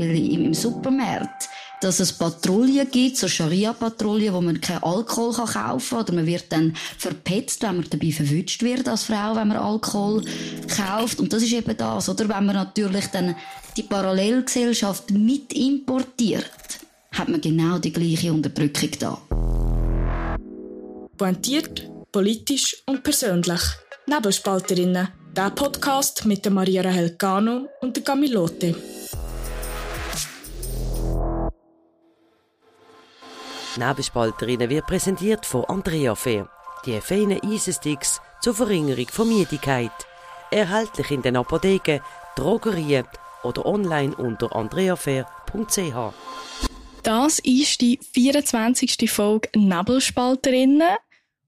Beispiel im, Supermarkt dass es Patrouillen gibt, so Scharia-Patrouillen, wo man keinen Alkohol kaufen kann. Oder man wird dann verpetzt, wenn man dabei verwünscht wird als Frau, wenn man Alkohol kauft. Und das ist eben das, oder? Wenn man natürlich dann die Parallelgesellschaft mit importiert, hat man genau die gleiche Unterdrückung da. Pointiert, politisch und persönlich. Nebelspalterinnen. Der Podcast mit der Maria Rahel Cano und der Camilote. Nebelspalterinnen wird präsentiert von Andrea Fair. Die feinen Eisensticks zur Verringerung von Müdigkeit. Erhältlich in den Apotheken, Drogerien oder online unter andreafair.ch. Das ist die 24. Folge Nebelspalterinnen.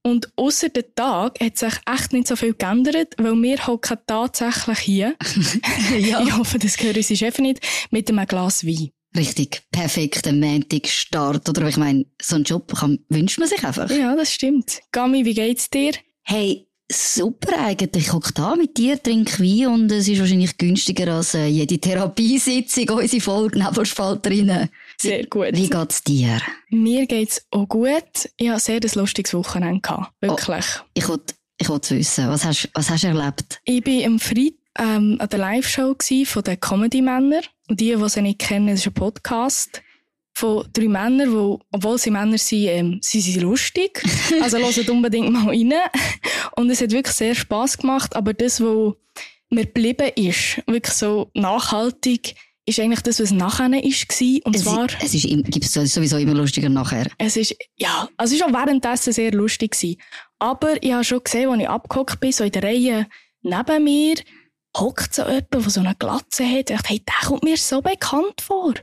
Und außer dem Tag hat sich echt nicht so viel geändert, weil wir hocken tatsächlich hier. ja. Ich hoffe, das gehört unsere Chef nicht, mit einem Glas Wein. Richtig perfekter Montag-Start. Oder ich meine, so einen Job kann, wünscht man sich einfach. Ja, das stimmt. Gami, wie geht's dir? Hey, super eigentlich. Ich hocke da mit dir, trinke Wein und es ist wahrscheinlich günstiger als äh, jede Therapiesitzung, unsere Folge Nebelspalterinnen. Sehr gut. Wie geht's dir? Mir geht's auch gut. Ich hatte sehr ein lustiges Wochenende. Gehabt. Wirklich. Oh, ich wollte ich wollt wissen, was hast, was hast du erlebt? Ich bin am Freitag ähm, an der Live-Show von den Comedy-Männern. Die, die sie nicht kennen, ist ein Podcast von drei Männern, die, obwohl sie Männer sind, ähm, sie sind lustig. Also hört unbedingt mal rein. Und es hat wirklich sehr Spass gemacht. Aber das, was mir geblieben ist, wirklich so nachhaltig, ist eigentlich das, was nachher war. Und es zwar... Es ist, gibt es sowieso immer lustiger nachher. Es ist, ja, also es ist auch währenddessen sehr lustig gewesen. Aber ich habe schon gesehen, als ich abgehockt bin, so in der Reihe neben mir, hockt so jemand, der so eine Glatze hat. Ich dachte, hey, der kommt mir so bekannt vor.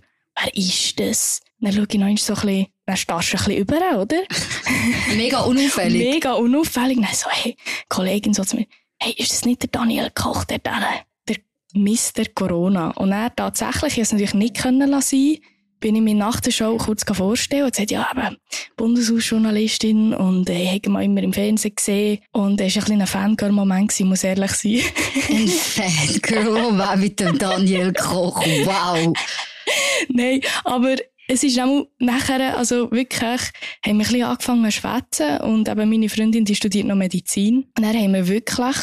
Wer ist das? Dann schaue ich noch so ein bisschen, dann starrst du ein bisschen über, oder? Mega unauffällig. Mega unauffällig. Dann so, hey, Kollegin so zu mir, hey, ist das nicht der Daniel Koch, der dann, der Mr. Corona? Und er tatsächlich, ich es natürlich nicht können lassen, bin ich mir nach der Show kurz vorstellen und gesagt, ja, eben, Bundeshausjournalistin und äh, ich habe mal immer im Fernsehen gesehen und es war ein kleiner Fangirl-Moment, muss ehrlich sein. ein Fangirl-Moment mit dem Daniel Koch, wow! Nein, aber es ist auch nachher, also wirklich, haben wir ein bisschen angefangen zu schwätzen und eben meine Freundin, die studiert noch Medizin. Und dann haben wir wirklich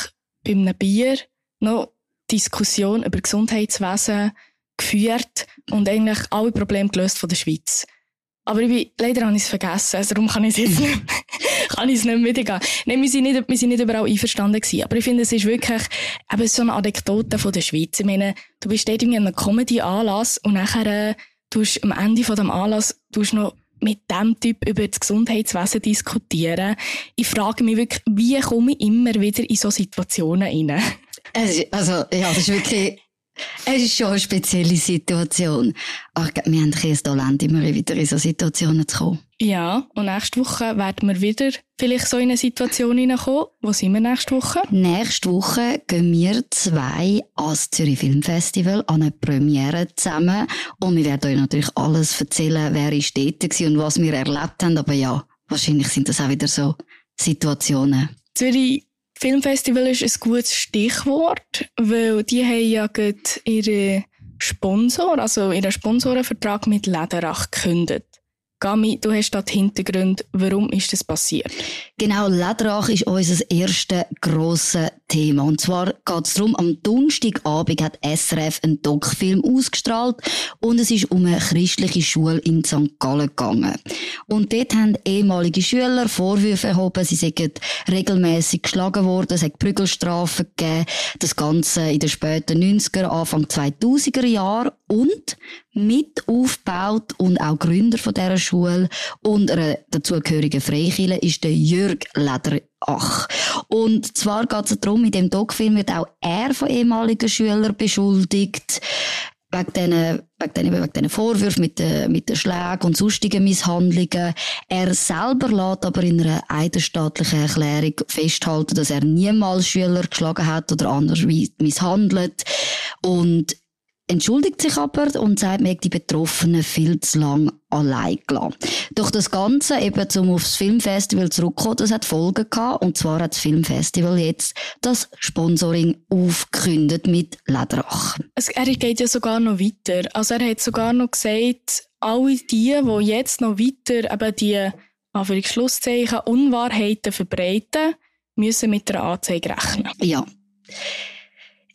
bei einem Bier noch Diskussion über Gesundheitswesen geführt und eigentlich alle Probleme gelöst von der Schweiz. Aber ich bin, leider habe ich es vergessen, also darum kann ich es jetzt nicht, kann ich es nicht mitgehen. Nein, wir sind nicht, wir sind nicht überall einverstanden gewesen. Aber ich finde, es ist wirklich eben so eine Anekdote von der Schweiz. Ich meine, du bist dort in einem Comedy-Anlass und nachher, äh, tust am Ende von dem Anlass, tust noch mit dem Typ über das Gesundheitswesen diskutieren. Ich frage mich wirklich, wie komme ich immer wieder in so Situationen rein? Also, ja, das ist wirklich, es ist schon eine spezielle Situation. Aber wir haben ein Talent, immer wieder in so Situationen zu kommen. Ja, und nächste Woche werden wir wieder vielleicht so in eine Situation hineinkommen. Wo sind wir nächste Woche? Nächste Woche gehen wir zwei ans Zürich Filmfestival an eine Premiere zusammen. Und wir werden euch natürlich alles erzählen, wer ist dort war und was wir erlebt haben. Aber ja, wahrscheinlich sind das auch wieder so Situationen. Zürich Filmfestival ist ein gutes Stichwort, weil die haben ja ihre Sponsor, also ihren Sponsorenvertrag mit Lederach gekündigt. Gami, du hast da die Hintergründe. Warum ist das passiert? Genau, Lederach ist unser erstes grosses Thema. Und zwar geht es darum, am Donnerstagabend hat SRF einen Doc-Film ausgestrahlt und es ist um eine christliche Schule in St. Gallen gegangen. Und dort haben ehemalige Schüler Vorwürfe erhoben, sie seien regelmäßig geschlagen worden, es hat Prügelstrafen gegeben, das Ganze in den späten 90er, Anfang 2000er Jahren und mit aufgebaut und auch Gründer von dieser Schule und einer dazugehörigen Freikirche ist der Jörg Lederach. Und zwar geht es darum, in dem Doc-Film wird auch er von ehemaligen Schülern beschuldigt wegen diesen, wegen wegen Vorwürfen mit den, mit den Schlägen und sonstigen Misshandlungen. Er selber lässt aber in einer eidesstaatlichen Erklärung festhalten, dass er niemals Schüler geschlagen hat oder anders misshandelt. Und entschuldigt sich aber und sagt, man die Betroffenen viel zu lang allein gelassen. Doch das Ganze, eben zum aufs Filmfestival zurückkommen, das hat Folgen gehabt. Und zwar hat das Filmfestival jetzt das Sponsoring aufgekündigt mit Lederach. er geht ja sogar noch weiter. Also er hat sogar noch gesagt, alle die, die jetzt noch weiter eben die, Schlusszeichen, Unwahrheiten verbreiten, müssen mit der Anzeige rechnen. Ja.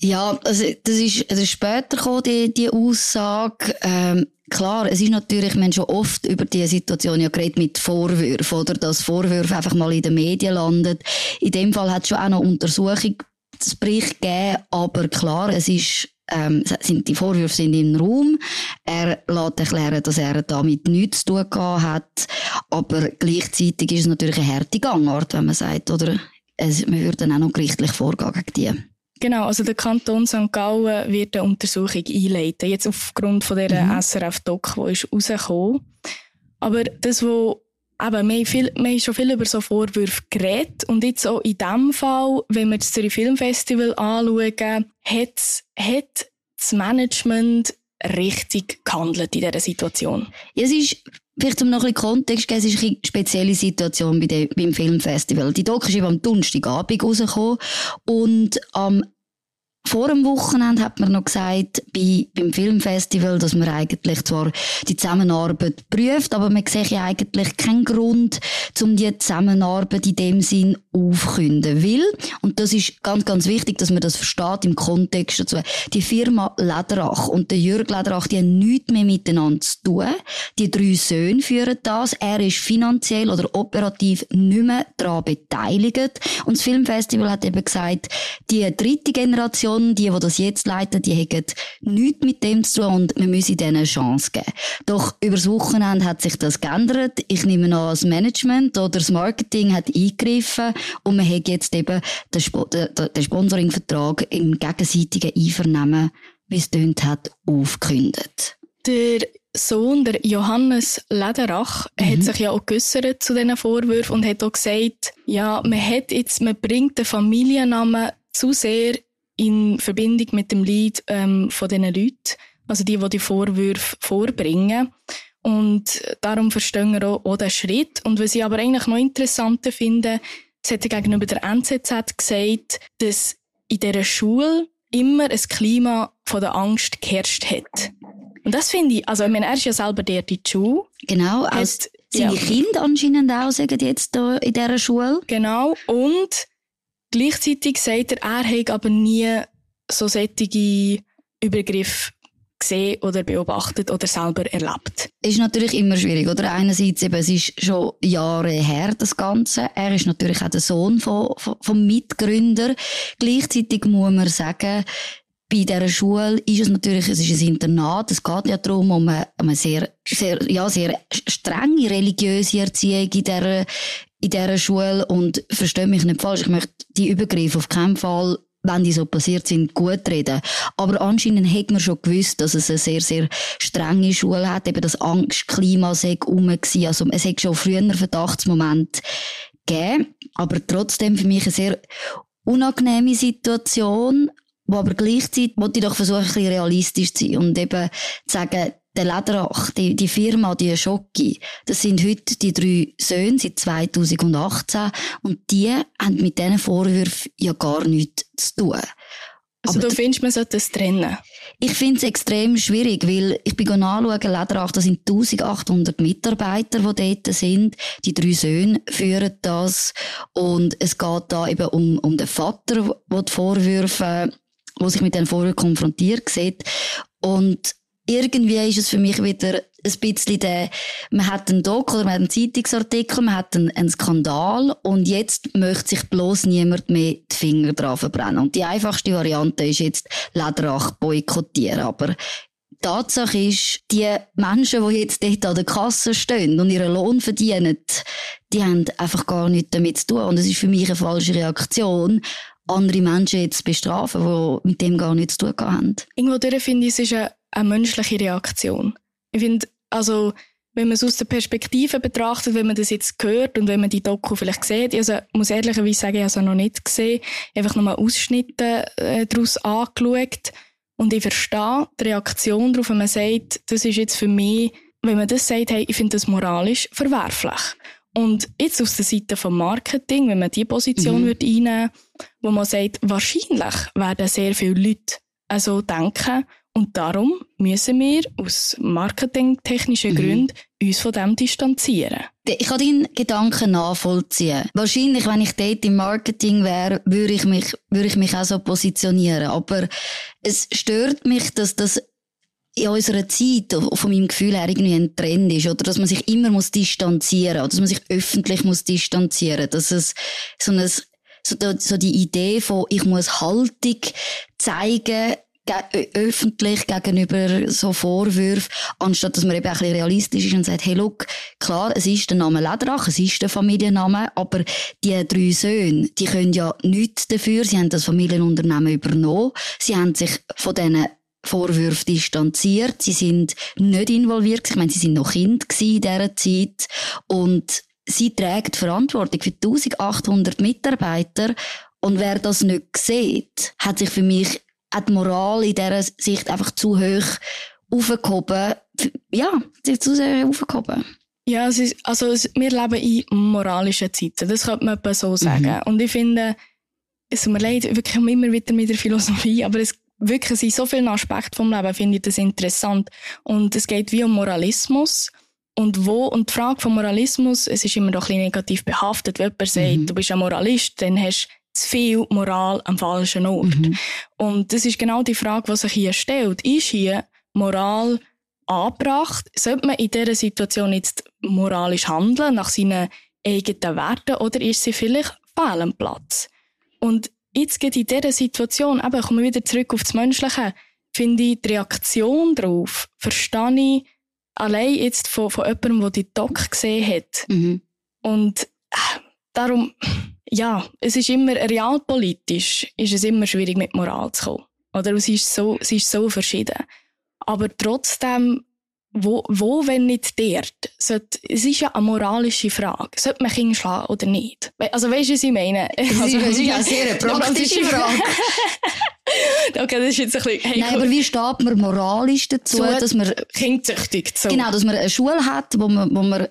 Ja, also das ist, das ist später gekommen, die, die Aussage. Ähm, klar, es ist natürlich, man schon oft über diese Situation ja geredet mit Vorwürfen oder dass Vorwürfe einfach mal in den Medien landet. In dem Fall hat es schon auch noch Untersuchungsbericht gegeben, aber klar, es ist ähm, sind, die Vorwürfe sind im Raum. Er lässt erklären, dass er damit nichts zu tun hat. Aber gleichzeitig ist es natürlich eine harte Gangart, wenn man sagt, oder? Es, man würde dann auch noch gerichtlich vorgehen gegen die. Genau, also der Kanton St. Gallen wird eine Untersuchung einleiten, jetzt aufgrund von dieser mhm. SRF-Doc, die ist rausgekommen. Aber das, wo eben, wir, haben viel, wir haben schon viel über so Vorwürfe geredet und jetzt auch in diesem Fall, wenn wir das Zürich Filmfestival anschauen, hat, hat das Management richtig gehandelt in dieser Situation? Ja, es ist Vielleicht um noch ein bisschen Kontext geben, es ist eine spezielle Situation bei dem, beim Filmfestival. Die Doc ist eben am Donnerstagabend rausgekommen und am vor dem Wochenende hat man noch gesagt, bei, beim Filmfestival, dass man eigentlich zwar die Zusammenarbeit prüft, aber man sieht ja eigentlich keinen Grund, um die Zusammenarbeit in dem Sinn aufkünden will. Und das ist ganz, ganz wichtig, dass man das versteht im Kontext dazu. Die Firma Lederach und der Jürg Lederach, die haben nichts mehr miteinander zu tun. Die drei Söhne führen das. Er ist finanziell oder operativ nicht mehr daran beteiligt. Und das Filmfestival hat eben gesagt, die dritte Generation Generation, die, die das jetzt leiten, die haben nichts mit dem zu tun und wir müssen ihnen eine Chance geben. Doch übers Wochenende hat sich das geändert. Ich nehme an, das Management oder das Marketing hat eingegriffen und man hat jetzt eben den, Sp den Sponsoringvertrag im gegenseitigen Einvernehmen, wie es tönt hat, aufgekündigt. Der Sohn, der Johannes Lederach, mhm. hat sich ja auch geäussert zu diesen Vorwürfen und hat auch gesagt, ja, man hat jetzt, man bringt den Familiennamen zu sehr in Verbindung mit dem Lied ähm, von diesen Leuten, also die, die die Vorwürfe vorbringen. Und darum verstehen wir auch, auch den Schritt. Und was ich aber eigentlich noch interessanter finde, es hat gegenüber der NZZ gesagt, dass in dieser Schule immer ein Klima von der Angst geherrscht hat. Und das finde ich, also ich meine, er ist ja selber der, die Schule. Genau, als seine ja. Kinder anscheinend auch sagen jetzt da in dieser Schule. Genau, und Gleichzeitig sagt er, er hat aber nie so sättige Übergriffe gesehen oder beobachtet oder selber erlebt. Ist natürlich immer schwierig, oder? Einerseits eben, es ist schon Jahre her, das Ganze. Er ist natürlich auch der Sohn von, von, vom Mitgründer. Gleichzeitig muss man sagen, bei dieser Schule ist es natürlich, es ist ein Internat, es geht ja darum, um eine, um eine sehr, sehr, ja, sehr strenge religiöse Erziehung in dieser, in dieser Schule und verstehe mich nicht falsch, ich möchte die Übergriffe auf keinen Fall wenn die so passiert sind, gut reden. Aber anscheinend hat man schon gewusst, dass es eine sehr, sehr strenge Schule hat, eben das Angstklima sei rum gewesen. Also, es hat schon früher einen Verdachtsmoment gegeben. Aber trotzdem für mich eine sehr unangenehme Situation, wo aber gleichzeitig wollte ich doch versuchen, ein bisschen realistisch zu sein und eben zu sagen, der Lederach, die, die Firma, die Schocki, das sind heute die drei Söhne seit 2018 und die haben mit diesen Vorwürfen ja gar nichts zu tun. Also Aber du findest, man sollte das trennen? Ich finde es extrem schwierig, weil ich bin anschauen, Lederach, das sind 1800 Mitarbeiter, die dort sind. Die drei Söhne führen das. Und es geht da eben um, um den Vater, der die Vorwürfe, wo sich mit den Vorwürfen konfrontiert sieht. Und irgendwie ist es für mich wieder ein bisschen der, man hat einen Doc oder man hat einen Zeitungsartikel, man hat einen, einen Skandal und jetzt möchte sich bloß niemand mehr die Finger drauf verbrennen. Und die einfachste Variante ist jetzt Lederach boykottieren. Aber Tatsache ist, die Menschen, die jetzt dort an der Kasse stehen und ihren Lohn verdienen, die haben einfach gar nichts damit zu tun. Und es ist für mich eine falsche Reaktion, andere Menschen jetzt bestrafen, die mit dem gar nichts zu tun haben. Irgendwo finde ich, es ist eine eine menschliche Reaktion. Ich finde, also, wenn man es aus der Perspektive betrachtet, wenn man das jetzt hört und wenn man die Doku vielleicht sieht, also muss ehrlicherweise sagen, ich habe es noch nicht gesehen, einfach nochmal Ausschnitte äh, daraus angeschaut Und ich verstehe die Reaktion darauf, wenn man sagt, das ist jetzt für mich, wenn man das sagt, hey, ich finde das moralisch verwerflich. Und jetzt aus der Seite vom Marketing, wenn man die Position mhm. würde einnehmen wo man sagt, wahrscheinlich werden sehr viele Leute also denken, und darum müssen wir aus marketingtechnischen mhm. Gründen uns von dem distanzieren. Ich kann deinen Gedanken nachvollziehen. Wahrscheinlich, wenn ich dort im Marketing wäre, würde ich mich, würde ich mich auch so positionieren. Aber es stört mich, dass das in unserer Zeit, von meinem Gefühl her, irgendwie ein Trend ist, oder? Dass man sich immer muss distanzieren, oder? Dass man sich öffentlich muss distanzieren, dass es so ein, so, so die Idee von, ich muss Haltung zeigen, öffentlich gegenüber so Vorwürfen, anstatt dass man eben ein bisschen realistisch ist und sagt, hey, look, klar, es ist der Name Lederach, es ist der Familienname, aber die drei Söhne, die können ja nichts dafür, sie haben das Familienunternehmen übernommen, sie haben sich von diesen Vorwürfen distanziert, sie sind nicht involviert, ich meine, sie sind noch Kind in dieser Zeit und sie trägt Verantwortung für 1800 Mitarbeiter und wer das nicht sieht, hat sich für mich auch die Moral in dieser Sicht einfach zu hoch aufgehoben. Ja, zu sehr aufgehoben. Ja, es ist, also wir leben in moralischen Zeiten, das könnte man so sagen. Mhm. Und ich finde, es tut mir leid, wirklich immer wieder mit der Philosophie, aber es wirklich in so vielen Aspekten vom Leben finde ich das interessant. Und es geht wie um Moralismus. Und wo, und die Frage vom Moralismus, es ist immer noch ein bisschen negativ behaftet, wenn jemand sagt, mhm. du bist ein Moralist, dann hast zu viel Moral am falschen Ort. Mhm. Und das ist genau die Frage, die sich hier stellt. Ist hier Moral angebracht? Sollte man in dieser Situation jetzt moralisch handeln, nach seinen eigenen Werten, oder ist sie vielleicht fehl am Platz? Und jetzt geht in dieser Situation, eben, kommen wir wieder zurück auf das Menschliche, finde ich die Reaktion darauf, verstehe ich allein jetzt von, von jemandem, der die Doc gesehen hat. Mhm. Und äh, darum, ja, es ist immer realpolitisch, ist es immer schwierig mit Moral zu kommen. Oder es ist so, es ist so verschieden. Aber trotzdem, wo, wo wenn nicht dort? Sollte, es ist ja eine moralische Frage. Sollte man Kinder schlagen oder nicht? Also weißt du, was ich meine? Also, das ist ja eine sehr praktische Frage. okay, das ist jetzt ein bisschen... Hey, Nein, aber wie steht man moralisch dazu, so dass man... Kindzüchtig. So. Genau, dass man eine Schule hat, wo man, wo man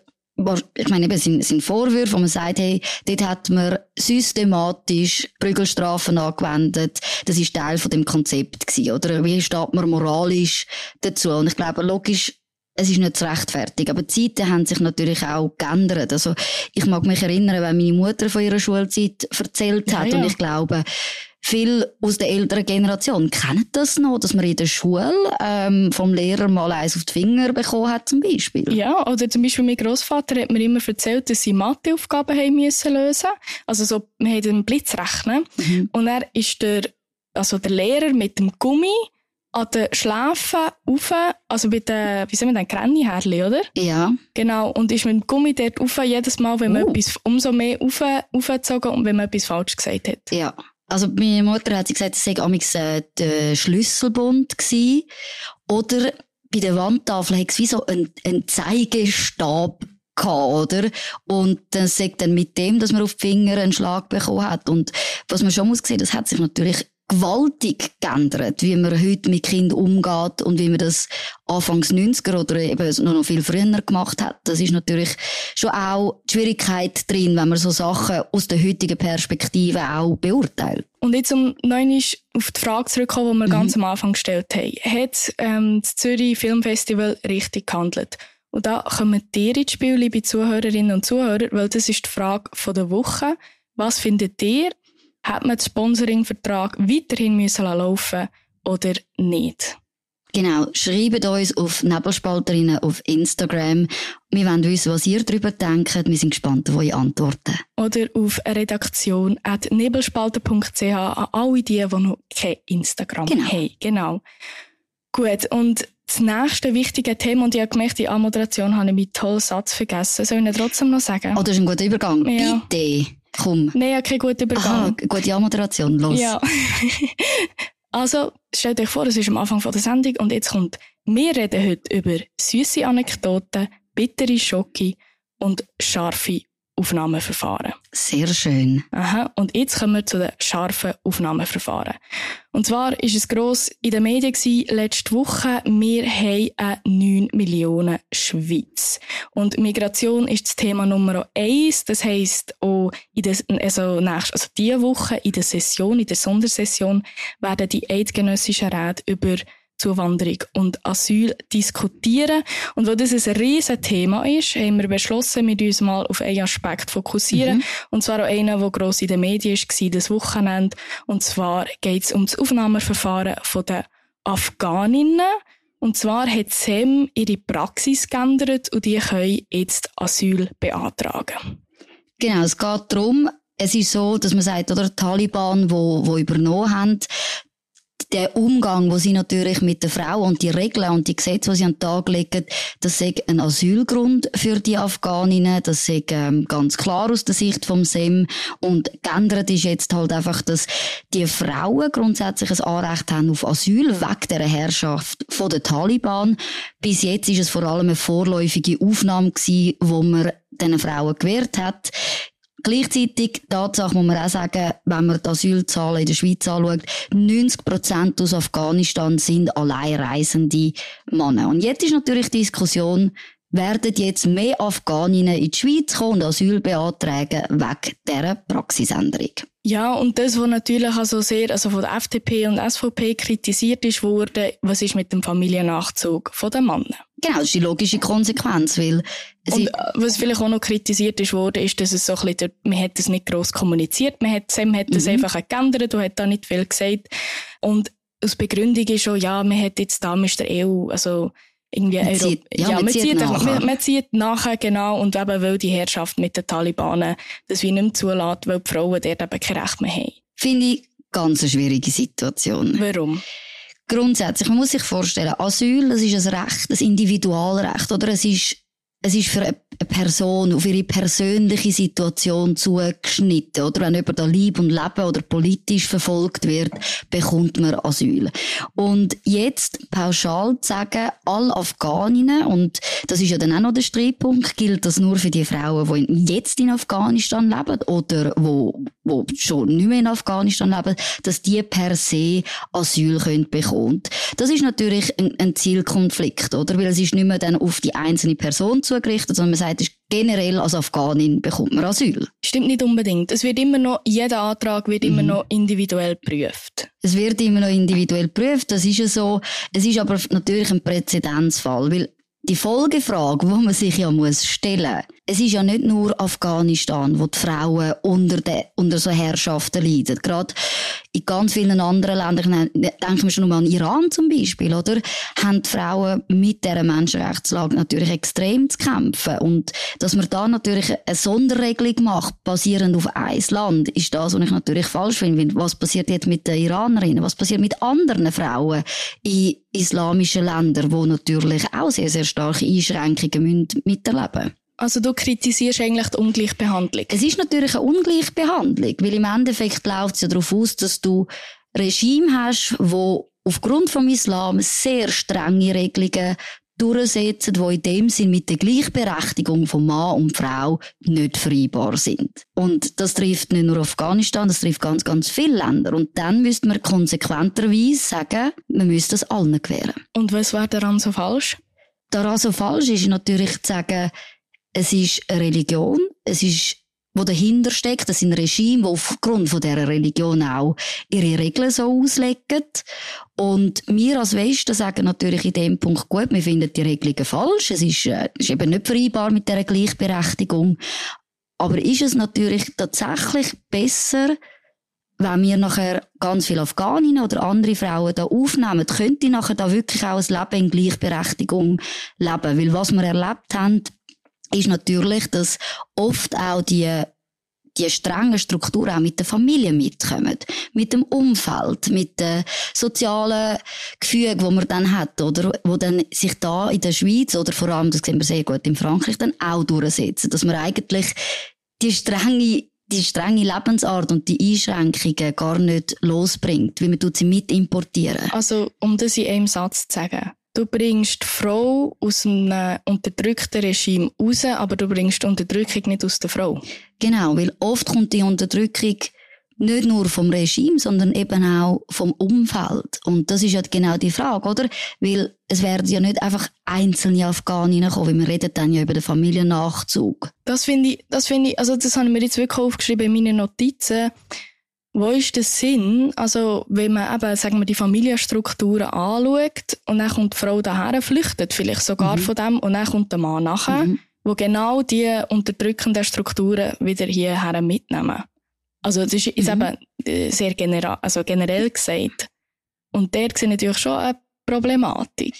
ich meine, eben, es sind, sind Vorwürfe, wo man sagt, hey, dort hat man systematisch Prügelstrafen angewendet. Das ist Teil von dem Konzept gewesen, oder? Wie steht man moralisch dazu? Und ich glaube, logisch, es ist nicht zu rechtfertigen. Aber die Zeiten haben sich natürlich auch geändert. Also, ich mag mich erinnern, wenn meine Mutter von ihrer Schulzeit erzählt hat. Ja, ja. Und ich glaube, Viele aus der älteren Generation kennen das noch, dass man in der Schule ähm, vom Lehrer mal eins auf die Finger bekommen hat, zum Beispiel. Ja, oder zum Beispiel mein Großvater hat mir immer erzählt, dass sie Matheaufgaben haben müssen lösen. Also so, wir haben einen Blitz rechnen. Mhm. Und er ist der, also der Lehrer mit dem Gummi an den Schläfen rauf, also mit den, wie sagen wir denn, Granny-Härli, oder? Ja. Genau. Und ist mit dem Gummi dort rauf, jedes Mal, wenn man uh. etwas umso mehr rauf, aufgezogen und wenn man etwas falsch gesagt hat. Ja. Also meine Mutter hat gesagt, es sei amigs äh, der Schlüsselbund gewesen. Oder bei der Wandtafel hat es wie so einen, einen Zeigestab gehabt, oder? Und dann sagt dann mit dem, dass man auf die Finger einen Schlag bekommen hat. Und was man schon muss sehen, das hat sich natürlich gewaltig geändert, wie man heute mit Kindern umgeht und wie man das Anfangs 90er oder eben noch viel früher gemacht hat. Das ist natürlich schon auch die Schwierigkeit drin, wenn man so Sachen aus der heutigen Perspektive auch beurteilt. Und jetzt, um noch auf die Frage zurückzukommen, die wir mhm. ganz am Anfang gestellt haben. Hat ähm, das Zürich Filmfestival richtig gehandelt? Und da kommen ihr ins Spiel, liebe Zuhörerinnen und Zuhörer, weil das ist die Frage der Woche. Was findet ihr, hat man den Sponsoringvertrag weiterhin müssen laufen oder nicht? Genau, schreibt uns auf Nebelspalterinnen auf Instagram. Wir wollen wissen, was ihr darüber denkt. Wir sind gespannt auf eure Antworten. Oder auf redaktion at nebelspalter.ch an alle die, die noch kein Instagram genau. haben. Genau. Gut, und das nächste wichtige Thema, und ich habe gemerkt, die Anmoderation habe ich meinen tollen Satz vergessen. Soll ich ihn trotzdem noch sagen? Oh, das ist ein guter Übergang. Ja. Bitte. Komm. Nein, ja, kein guter Übergang. Aha, gute Anmoderation, los. Ja. also, stellt euch vor, es ist am Anfang der Sendung und jetzt kommt, wir reden heute über süße Anekdoten, bittere Schocke und scharfe Aufnahmeverfahren. Sehr schön. Aha. Und jetzt kommen wir zu den scharfen Aufnahmeverfahren. Und zwar ist es gross in den Medien gewesen, letzte Woche, wir haben eine 9 Millionen Schweiz. Und Migration ist das Thema Nummer eins. Das heisst, auch in der, also nächst, also diese Woche in der Session, in der Sondersession, werden die eidgenössischen Räte über Zuwanderung und Asyl diskutieren. Und weil das ein riesen Thema ist, haben wir beschlossen, wir uns mal auf einen Aspekt fokussieren. Mhm. Und zwar auch einen, der gross in den Medien war, das Wochenende. Und zwar geht es um das Aufnahmeverfahren der Afghaninnen. Und zwar hat SEM ihre Praxis geändert und die können jetzt Asyl beantragen. Genau, es geht darum, es ist so, dass man sagt, oder die Taliban, wo, wo übernommen haben, der Umgang, wo sie natürlich mit der Frau und die Regeln und die Gesetze, die sie an den Tag legen, das ist ein Asylgrund für die Afghaninnen. Das ist ähm, ganz klar aus der Sicht vom SEM. Und geändert ist jetzt halt einfach, dass die Frauen grundsätzlich ein Anrecht haben auf Asyl wegen der Herrschaft von den Taliban. Bis jetzt ist es vor allem eine vorläufige Aufnahme gewesen, wo man diesen Frauen gewährt hat. Gleichzeitig, Tatsache muss man auch sagen, wenn man die Asylzahlen in der Schweiz anschaut, 90 Prozent aus Afghanistan sind alleinreisende Männer. Und jetzt ist natürlich die Diskussion, werden jetzt mehr Afghaninnen in die Schweiz kommen und Asyl beantragen wegen dieser Praxisänderung. Ja, und das, was natürlich also sehr, also von der FDP und SVP kritisiert ist wurde, was ist mit dem Familiennachzug von den Männern? Genau, das ist die logische Konsequenz, weil und äh, was vielleicht auch noch kritisiert ist wurde, ist, dass es so ein bisschen, man hat das nicht gross kommuniziert, man hat, Sam hat das mhm. einfach geändert und hat da nicht viel gesagt. Und aus Begründung ist schon, ja, man hat jetzt da mit der EU, also, irgendwie man zieht, ja, ja, man, man, zieht, nachher. Man, man, zieht nachher, genau, und eben, weil die Herrschaft mit den Talibanen das wie nicht mehr zulässt, weil die Frauen dort eben kein Recht mehr haben. Finde ich ganz eine schwierige Situation. Warum? Grundsätzlich, man muss sich vorstellen, Asyl, das ist ein Recht, ein Individualrecht, oder? Es ist es ist für eine Person auf ihre persönliche Situation zugeschnitten, oder? Wenn jemand da lieb und leben oder politisch verfolgt wird, bekommt man Asyl. Und jetzt pauschal zu sagen, alle Afghaninnen, und das ist ja dann auch noch der Streitpunkt, gilt das nur für die Frauen, die jetzt in Afghanistan leben oder wo, wo schon nicht mehr in Afghanistan leben, dass die per se Asyl können bekommen. Das ist natürlich ein, ein Zielkonflikt, oder? Weil es ist nicht mehr dann auf die einzelne Person zugerichtet, sondern man sagt, ist generell als Afghanin bekommt man Asyl. Stimmt nicht unbedingt. Es wird immer noch, jeder Antrag wird immer mhm. noch individuell geprüft. Es wird immer noch individuell geprüft, das ist ja so. Es ist aber natürlich ein Präzedenzfall, weil die Folgefrage, die man sich ja muss stellen, es ist ja nicht nur Afghanistan, wo die Frauen unter, de, unter so Herrschaften leiden. Gerade in ganz vielen anderen Ländern, denken wir schon mal an Iran zum Beispiel, oder? Haben die Frauen mit dieser Menschenrechtslage natürlich extrem zu kämpfen. Und dass man da natürlich eine Sonderregelung macht, basierend auf ein Land, ist das, was ich natürlich falsch finde. Was passiert jetzt mit den Iranerinnen? Was passiert mit anderen Frauen in islamischen Ländern, die natürlich auch sehr, sehr starke Einschränkungen miterleben müssen? Also du kritisierst eigentlich die Ungleichbehandlung? Es ist natürlich eine Ungleichbehandlung, weil im Endeffekt läuft es ja darauf aus, dass du Regime hast, wo aufgrund vom Islam sehr strenge Regelungen durchsetzen, die in dem Sinn mit der Gleichberechtigung von Mann und Frau nicht vereinbar sind. Und das trifft nicht nur Afghanistan, das trifft ganz, ganz viele Länder. Und dann müsste man konsequenterweise sagen, man müsste das allen gewähren. Und was wäre daran so falsch? Daran so falsch ist natürlich zu sagen, es ist eine Religion, es ist wo dahinter steckt, das sind Regime, die aufgrund von dieser Religion auch ihre Regeln so auslegen. Und wir als Westen sagen natürlich in dem Punkt, gut, wir finden die Regelungen falsch, es ist, äh, ist eben nicht vereinbar mit dieser Gleichberechtigung. Aber ist es natürlich tatsächlich besser, wenn wir nachher ganz viele Afghaninnen oder andere Frauen da aufnehmen, könnte nachher da wirklich auch ein Leben in Gleichberechtigung leben. Weil was wir erlebt haben, ist natürlich, dass oft auch die die strengen Strukturen auch mit der Familie mitkommen, mit dem Umfeld, mit den sozialen Gefügen, wo man dann hat, oder? Wo dann sich da in der Schweiz oder vor allem, das sehen wir sehr gut in Frankreich, dann auch durchsetzen, dass man eigentlich die strenge die strenge Lebensart und die Einschränkungen gar nicht losbringt, wie man sie mit importieren. Also, um das in einem Satz zu sagen, du bringst die Frau aus einem unterdrückten Regime raus, aber du bringst die Unterdrückung nicht aus der Frau. Genau, weil oft kommt die Unterdrückung nicht nur vom Regime, sondern eben auch vom Umfeld. Und das ist ja genau die Frage, oder? Weil es werden ja nicht einfach einzelne Afghaninnen kommen, weil wir reden dann ja über den Familiennachzug. Das finde ich, das finde ich, also das habe ich mir jetzt wirklich aufgeschrieben in meinen Notizen. Wo ist der Sinn, also wenn man eben, sagen wir, die Familienstrukturen anschaut und dann kommt die Frau daher, flüchtet vielleicht sogar mhm. von dem und dann kommt der Mann nachher, mhm. wo genau die unterdrückenden Strukturen wieder hierher mitnehmen. Also das ist mhm. eben äh, sehr generell, also generell gesagt. Und der sehe natürlich schon eine Problematik.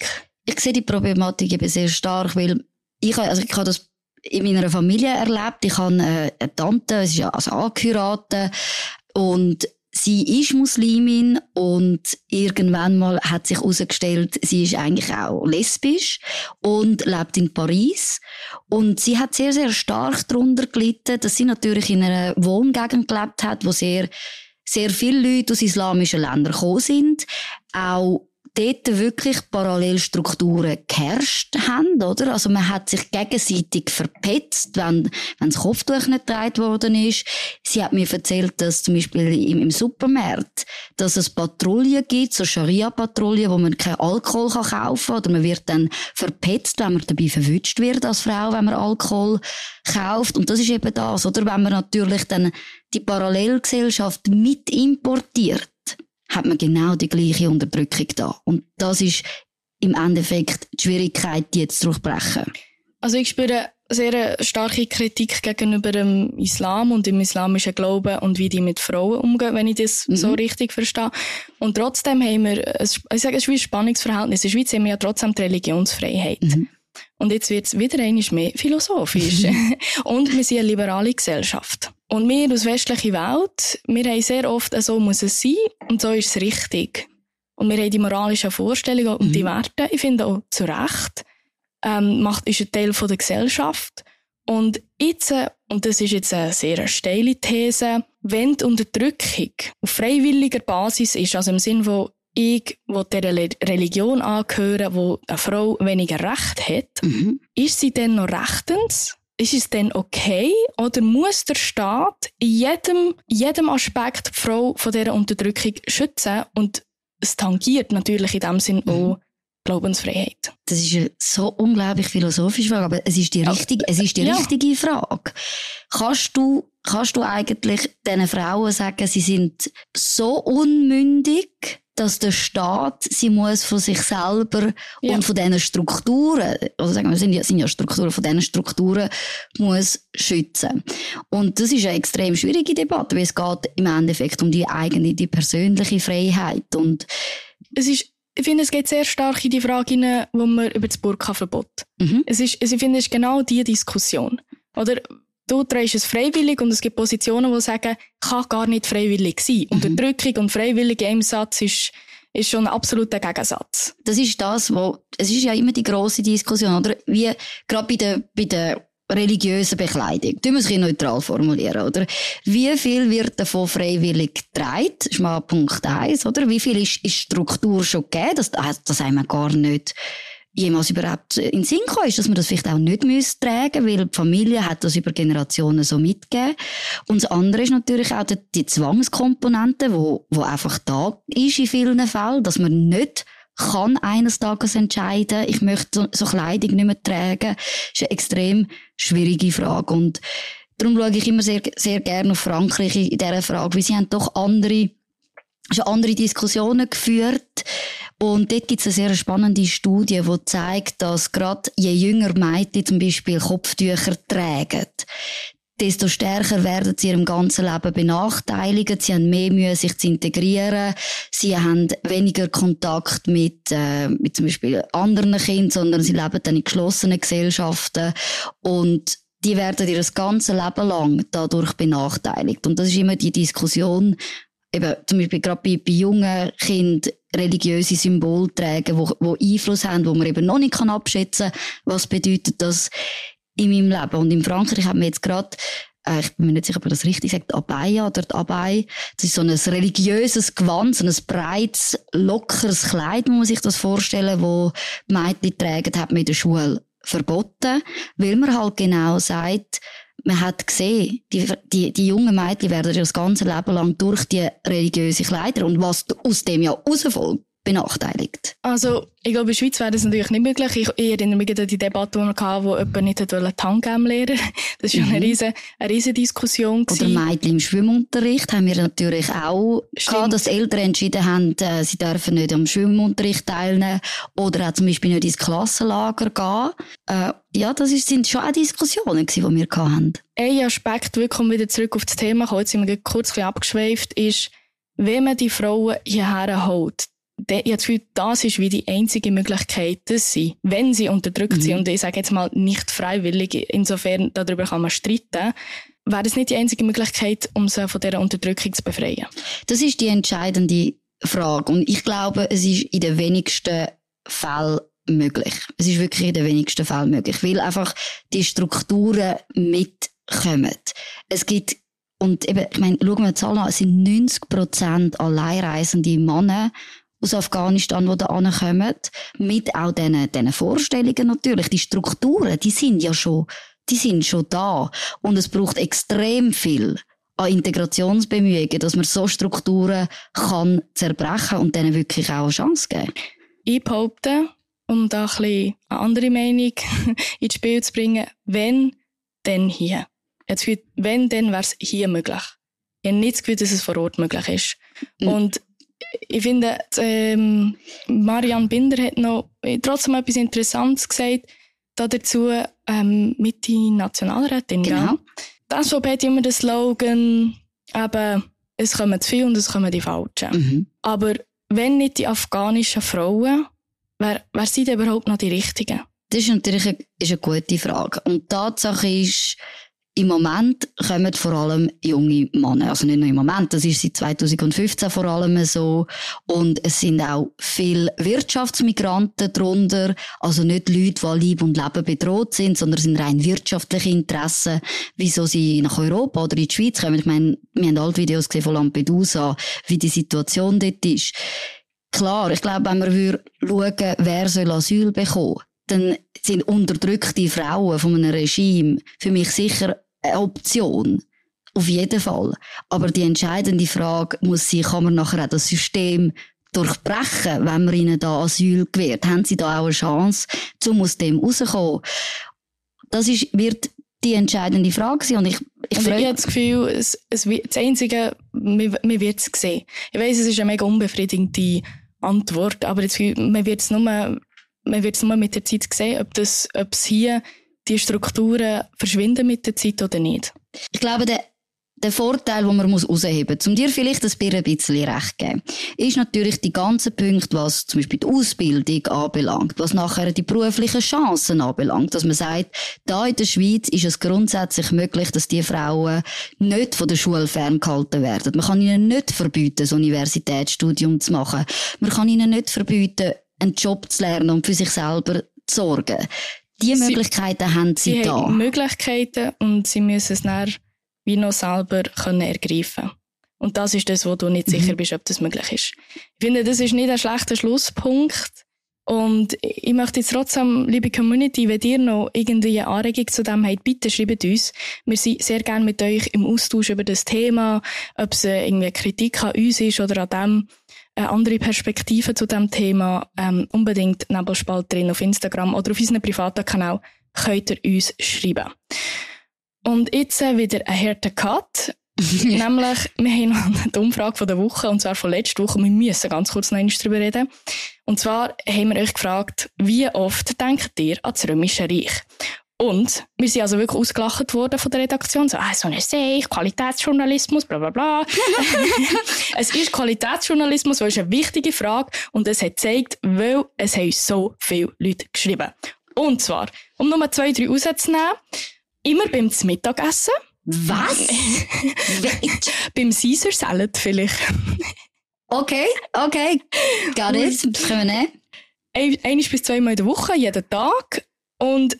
Ich sehe die Problematik eben sehr stark, weil ich, also ich habe das in meiner Familie erlebt. Ich habe eine Tante, sie ist ja also angeheiratet und sie ist Muslimin und irgendwann mal hat sich herausgestellt, sie ist eigentlich auch lesbisch und lebt in Paris. Und sie hat sehr, sehr stark darunter gelitten, dass sie natürlich in einer Wohngegend gelebt hat, wo sehr, sehr viele Leute aus islamischen Ländern gekommen sind. Auch dort wirklich Parallelstrukturen geherrscht haben, oder? Also man hat sich gegenseitig verpetzt, wenn, wenn das Kopftuch nicht getragen worden ist. Sie hat mir erzählt, dass zum Beispiel im, im Supermarkt, dass es Patrouillen gibt, so Scharia-Patrouillen, wo man keinen Alkohol kann kaufen kann, oder man wird dann verpetzt, wenn man dabei verwünscht wird als Frau, wenn man Alkohol kauft. Und das ist eben das, oder? Wenn man natürlich dann die Parallelgesellschaft mit importiert, hat man genau die gleiche Unterdrückung da. Und das ist im Endeffekt die Schwierigkeit, die jetzt durchbrechen. Also ich spüre sehr starke Kritik gegenüber dem Islam und dem islamischen Glauben und wie die mit Frauen umgehen, wenn ich das mhm. so richtig verstehe. Und trotzdem haben wir, ein, ich sage, es ist wie ein Spannungsverhältnis. In der Schweiz haben wir ja trotzdem die Religionsfreiheit. Mhm. Und jetzt wird es wieder einmal mehr philosophisch. und wir sind eine liberale Gesellschaft. Und wir aus westlicher Welt, wir haben sehr oft, so muss es sein und so ist es richtig. Und wir haben die moralischen Vorstellungen und mhm. die Werte, ich finde auch zu Recht, ähm, macht, ist ein Teil von der Gesellschaft. Und jetzt, und das ist jetzt eine sehr steile These, wenn die Unterdrückung auf freiwilliger Basis ist, also im Sinn von ich will dieser Religion angehören, wo eine Frau weniger Recht hat, mhm. ist sie denn noch rechtens? Ist es denn okay oder muss der Staat in jedem, jedem Aspekt die Frau von dieser Unterdrückung schützen und es tangiert natürlich in dem Sinn mhm. auch Glaubensfreiheit. Das ist eine so unglaublich philosophische Frage, aber es ist die richtige, es ist die ja. richtige Frage. Kannst du, kannst du eigentlich diesen Frauen sagen, sie sind so unmündig, dass der Staat sie muss von sich selber ja. und von diesen Strukturen, also sagen wir, sind ja, sind ja Strukturen, von diesen Strukturen muss schützen. Und das ist eine extrem schwierige Debatte, weil es geht im Endeffekt um die eigene, die persönliche Freiheit und es ist ich finde, es geht sehr stark in die Frage hinein, wo man über das Burka-Verbot. Mhm. Es ist, ich finde, es ist genau diese Diskussion. Oder du trägst es freiwillig und es gibt Positionen, die sagen, kann gar nicht freiwillig sein. Mhm. Unterdrückung und freiwillige im Satz ist, ist schon ein absoluter Gegensatz. Das ist das, wo, es ist ja immer die große Diskussion, oder? Wie, gerade bei der, bei der religiösen Bekleidung. Du musst es neutral formulieren, oder? Wie viel wird davon freiwillig getragen? Das ist mal Punkt eins, oder? Wie viel ist, ist Struktur schon gegeben? Das, das haben wir gar nicht jemals überhaupt in den Sinn gekommen ist, dass man das vielleicht auch nicht müsste tragen weil die Familie hat das über Generationen so mitgegeben. Und das andere ist natürlich auch die, Zwangskomponente, wo, wo einfach da ist in vielen Fällen, dass man nicht kann eines Tages entscheiden, ich möchte so, Kleidung nicht mehr tragen, das ist eine extrem schwierige Frage. Und darum schaue ich immer sehr, sehr gerne auf Frankreich in dieser Frage, weil sie haben doch andere, schon andere Diskussionen geführt und dort gibt es eine sehr spannende Studie, die zeigt, dass gerade je jünger Mädchen zum Beispiel Kopftücher tragen, desto stärker werden sie ihrem ganzen Leben benachteiligt. Sie haben mehr Mühe, sich zu integrieren. Sie haben weniger Kontakt mit, äh, mit zum Beispiel anderen Kindern, sondern sie leben dann in geschlossenen Gesellschaften. Und die werden ihr ganzes Leben lang dadurch benachteiligt. Und das ist immer die Diskussion, eben zum Beispiel gerade bei, bei jungen Kindern religiöse Symbole tragen, wo, wo Einfluss haben, wo man eben noch nicht abschätzen kann, was bedeutet das in meinem Leben. Und in Frankreich haben wir jetzt gerade äh, ich bin mir nicht sicher, ob er das richtig sagt, Abaya oder Abay. Das ist so ein religiöses Gewand, so ein breites, lockeres Kleid, muss man sich das vorstellen, wo die Mädchen tragen, hat man in der Schule verboten, weil man halt genau sagt, man hat gesehen, die, die, die jungen Mädchen werden ja das ganze Leben lang durch die religiöse Kleider. Und was aus dem ja rausfolgt, benachteiligt. Also, ich glaube, in der Schweiz wäre das natürlich nicht möglich. Ich, ich erinnere mich an die Debatte, die wir hatten, wo jemand nicht wollte Tangam lernen Das war mhm. eine riesige, eine riesige Diskussion. Oder Mädchen im Schwimmunterricht haben wir natürlich auch gehabt, dass Eltern entschieden haben, äh, sie dürfen nicht am Schwimmunterricht teilnehmen oder auch zum Beispiel nicht ins Klassenlager gehen. Äh, ja, das sind schon auch Diskussionen die wir hatten. Ein Aspekt, wirklich um wieder zurück auf das Thema kommen, jetzt sind wir kurz abgeschweift, ist, wenn man die Frauen hierher holt, ich habe das Gefühl, das ist wie die einzige Möglichkeit, dass sie, wenn sie unterdrückt mhm. sind, und ich sage jetzt mal nicht freiwillig, insofern darüber kann man streiten, wäre das nicht die einzige Möglichkeit, um sie von dieser Unterdrückung zu befreien? Das ist die entscheidende Frage. Und ich glaube, es ist in den wenigsten Fällen möglich. Es ist wirklich in den wenigsten Fällen möglich, weil einfach die Strukturen mitkommen. Es gibt und eben, ich meine, schauen wir die Zahlen an, es sind 90 Prozent alleinreisende Männer, aus Afghanistan, die da ankommen, mit auch diesen, diesen Vorstellungen natürlich. Die Strukturen, die sind ja schon, die sind schon da. Und es braucht extrem viel an Integrationsbemühungen, dass man so Strukturen kann zerbrechen und denen wirklich auch eine Chance geben. Ich behaupte, um da ein bisschen eine andere Meinung ins Spiel zu bringen, wenn, dann hier. Jetzt, wenn, dann wäre es hier möglich. Ich habe nicht das Gefühl, dass es vor Ort möglich ist. Mhm. Und ich finde, ähm, Marianne Binder hat noch trotzdem etwas Interessantes gesagt dazu ähm, mit die Nationalrätin. Genau. Ja. Das SVP hat immer den Slogan, eben, es kommen zu viele und es kommen die Falschen. Mhm. Aber wenn nicht die afghanischen Frauen, wer, wer sind überhaupt noch die Richtigen? Das ist natürlich eine, ist eine gute Frage. Und die Tatsache ist, im Moment kommen vor allem junge Männer. Also nicht nur im Moment, das ist seit 2015 vor allem so. Und es sind auch viele Wirtschaftsmigranten drunter. Also nicht Leute, die Leib und Leben bedroht sind, sondern es sind rein wirtschaftliche Interessen, wieso sie nach Europa oder in die Schweiz kommen. Ich meine, wir haben alle Videos gesehen von Lampedusa, wie die Situation dort ist. Klar, ich glaube, wenn wir schauen, wer soll Asyl bekommen, dann sind unterdrückte Frauen von einem Regime für mich sicher eine Option. Auf jeden Fall. Aber die entscheidende Frage muss sein, kann man nachher auch das System durchbrechen, wenn man ihnen da Asyl gewährt? Haben sie da auch eine Chance, um aus dem rauszukommen? Das ist, wird die entscheidende Frage sein. Und ich, ich, also ich habe das Gefühl, es, es, das Einzige, man, man wird es sehen. Ich weiss, es ist eine mega unbefriedigende Antwort, aber jetzt, man wird es nur, man wird es nur mit der Zeit sehen, ob das, ob es hier die Strukturen verschwinden mit der Zeit oder nicht? Ich glaube, der, der Vorteil, den man herausheben muss, um dir vielleicht ein bisschen recht zu geben, ist natürlich die ganzen Punkte, was zum Beispiel die Ausbildung anbelangt, was nachher die beruflichen Chancen anbelangt, dass man sagt, da in der Schweiz ist es grundsätzlich möglich, dass die Frauen nicht von der Schule ferngehalten werden. Man kann ihnen nicht verbieten, das Universitätsstudium zu machen. Man kann ihnen nicht verbieten, einen Job zu lernen und für sich selber zu sorgen. Die Möglichkeiten sie, haben sie, sie da. Haben Möglichkeiten und sie müssen es dann wie noch selber können ergreifen Und das ist das, wo du nicht mhm. sicher bist, ob das möglich ist. Ich finde, das ist nicht ein schlechter Schlusspunkt. Und ich möchte jetzt trotzdem, liebe Community, wenn ihr noch irgendwie eine Anregung zu dem habt, bitte schreibt uns. Wir sind sehr gerne mit euch im Austausch über das Thema, ob es irgendwie Kritik an uns ist oder an dem, eine andere Perspektive zu dem Thema, ähm, unbedingt Nebelspalterin auf Instagram oder auf unserem privaten Kanal könnt ihr uns schreiben. Und jetzt äh, wieder ein harter Cut. Nämlich, wir haben noch eine Umfrage von der Woche, und zwar von letzter Woche. Wir müssen ganz kurz noch einmal darüber reden. Und zwar haben wir euch gefragt, wie oft denkt ihr an das Römische Reich? Und wir sind also wirklich ausgelacht worden von der Redaktion. So, ah, so eine Seich, Qualitätsjournalismus, bla bla bla. es ist Qualitätsjournalismus, weil es eine wichtige Frage und es hat gezeigt, weil es haben so viele Leute geschrieben. Und zwar, um Nummer zwei, drei rauszunehmen, immer beim Mittagessen. Was? beim Caesar Salad vielleicht. okay, okay. Got it. Das können wir nehmen. Ein, eines bis zweimal in der Woche, jeden Tag. Und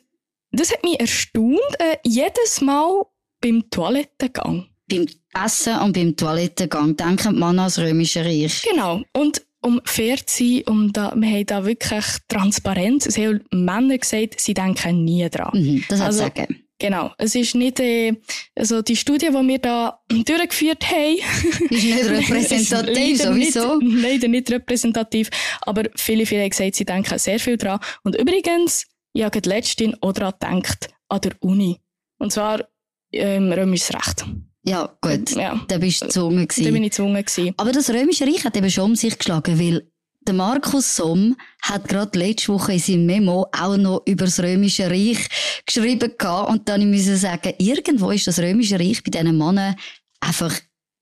das hat mich erstaunt. Äh, jedes Mal beim Toilettengang. Beim Essen und beim Toilettengang denken man an das Römische Reich. Genau. Und um fair zu sein, um da, wir haben da wirklich Transparenz. Es haben Männer gesagt, sie denken nie dran. Mhm, das hat Also, sagen. Genau. Es ist nicht, äh, also die Studie, die wir da durchgeführt haben, Ist nicht repräsentativ, Leider sowieso. Nicht, leider nicht repräsentativ. Aber viele, viele haben gesagt, sie denken sehr viel dran. Und übrigens, ich habe letztens auch daran gedacht, an der Uni. Und zwar ähm, römisches Recht. Ja, gut. Ja. Da bist du gezwungen Da bin gewesen. ich gezwungen gewesen. Aber das Römische Reich hat eben schon um sich geschlagen, weil der Markus Somm hat gerade letzte Woche in seinem Memo auch noch über das Römische Reich geschrieben gehabt. Und dann musste ich sagen, irgendwo ist das Römische Reich bei diesen Männern einfach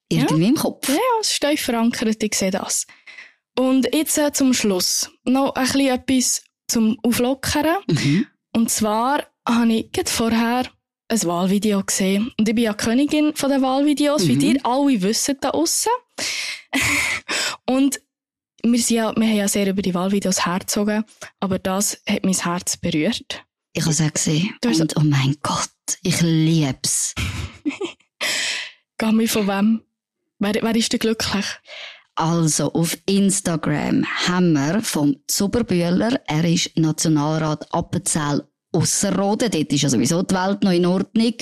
irgendwie im Kopf. Ja, es ist tief verankert, ich sehe das. Und jetzt äh, zum Schluss noch ein bisschen etwas zum Auflockern. Mhm. Und zwar habe ich gerade vorher ein Wahlvideo gesehen. Und ich bin ja Königin von den Wahlvideos, wie Mhm. ihr alle wisst da aussen. Und wir, sind ja, wir haben ja sehr über die Wahlvideos hergezogen, aber das hat mein Herz berührt. Ich habe es auch gesehen. Und oh mein Gott, ich lieb's. Geh mir von wem? Wer, wer ist denn glücklich? Also, auf Instagram haben wir vom Zuberbühler, er ist Nationalrat Appenzell Ausserrhoden, dort ist ja sowieso die Welt noch in Ordnung.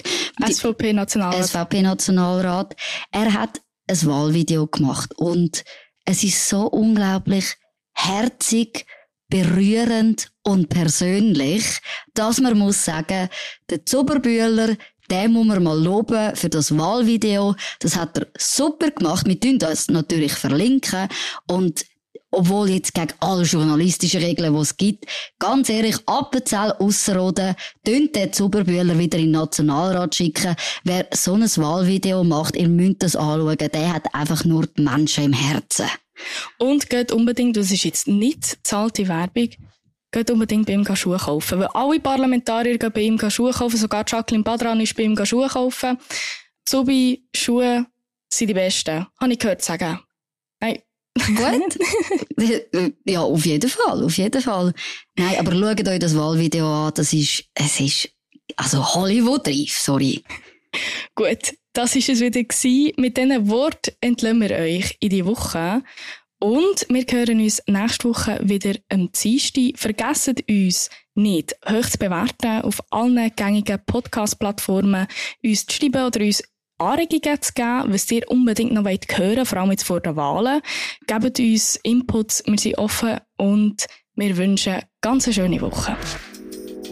SVP-Nationalrat. SVP-Nationalrat. Er hat ein Wahlvideo gemacht und es ist so unglaublich herzig, berührend und persönlich, dass man muss sagen, der Zuberbühler, den muss man mal loben für das Wahlvideo. Das hat er super gemacht. Wir tun das natürlich verlinken und obwohl jetzt gegen alle journalistischen Regeln, die es gibt, ganz ehrlich, Appenzell Ausserrhoden, tönt den Zuberbühler wieder in den Nationalrat schicken. Wer so ein Wahlvideo macht, ihr müsst das anschauen, der hat einfach nur die Menschen im Herzen. Und geht unbedingt, das ist jetzt nicht zahlte Werbung, geht unbedingt bei ihm Schuhe kaufen. Weil alle Parlamentarier gehen bei ihm Schuhe kaufen, sogar Jacqueline Badran ist bei ihm Schuhe kaufen. So bei Schuhe sind die besten. Habe ich gehört sagen. Nein. Gut? ja, auf jeden Fall, auf jeden Fall. Nein, aber schaut euch das Wahlvideo an, das ist, es ist, also Hollywood-reif, sorry. Gut, das ist es wieder gewesen. Mit diesen Worten entlassen wir euch in die Woche. Und wir hören uns nächste Woche wieder am Dienstag. Vergesst uns nicht, hoch zu bewerten auf allen gängigen Podcast-Plattformen, uns zu schreiben oder uns Anregungen zu geben, was ihr unbedingt noch wollt hören vor allem jetzt vor den Wahlen. Gebt uns Inputs, wir sind offen und wir wünschen ganz eine schöne Woche.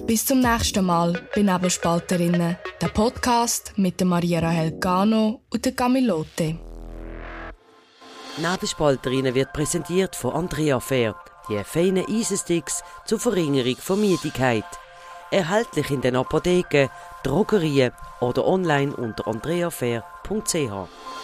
Bis zum nächsten Mal bei Nebelspalterinnen, der Podcast mit Maria Rahel Gano und der Camilote. Nebelspalterinnen wird präsentiert von Andrea Fair, die feinen Eisensticks zur Verringerung von Müdigkeit. Erhältlich in den Apotheken, Drogerien oder online unter andreafair.ch.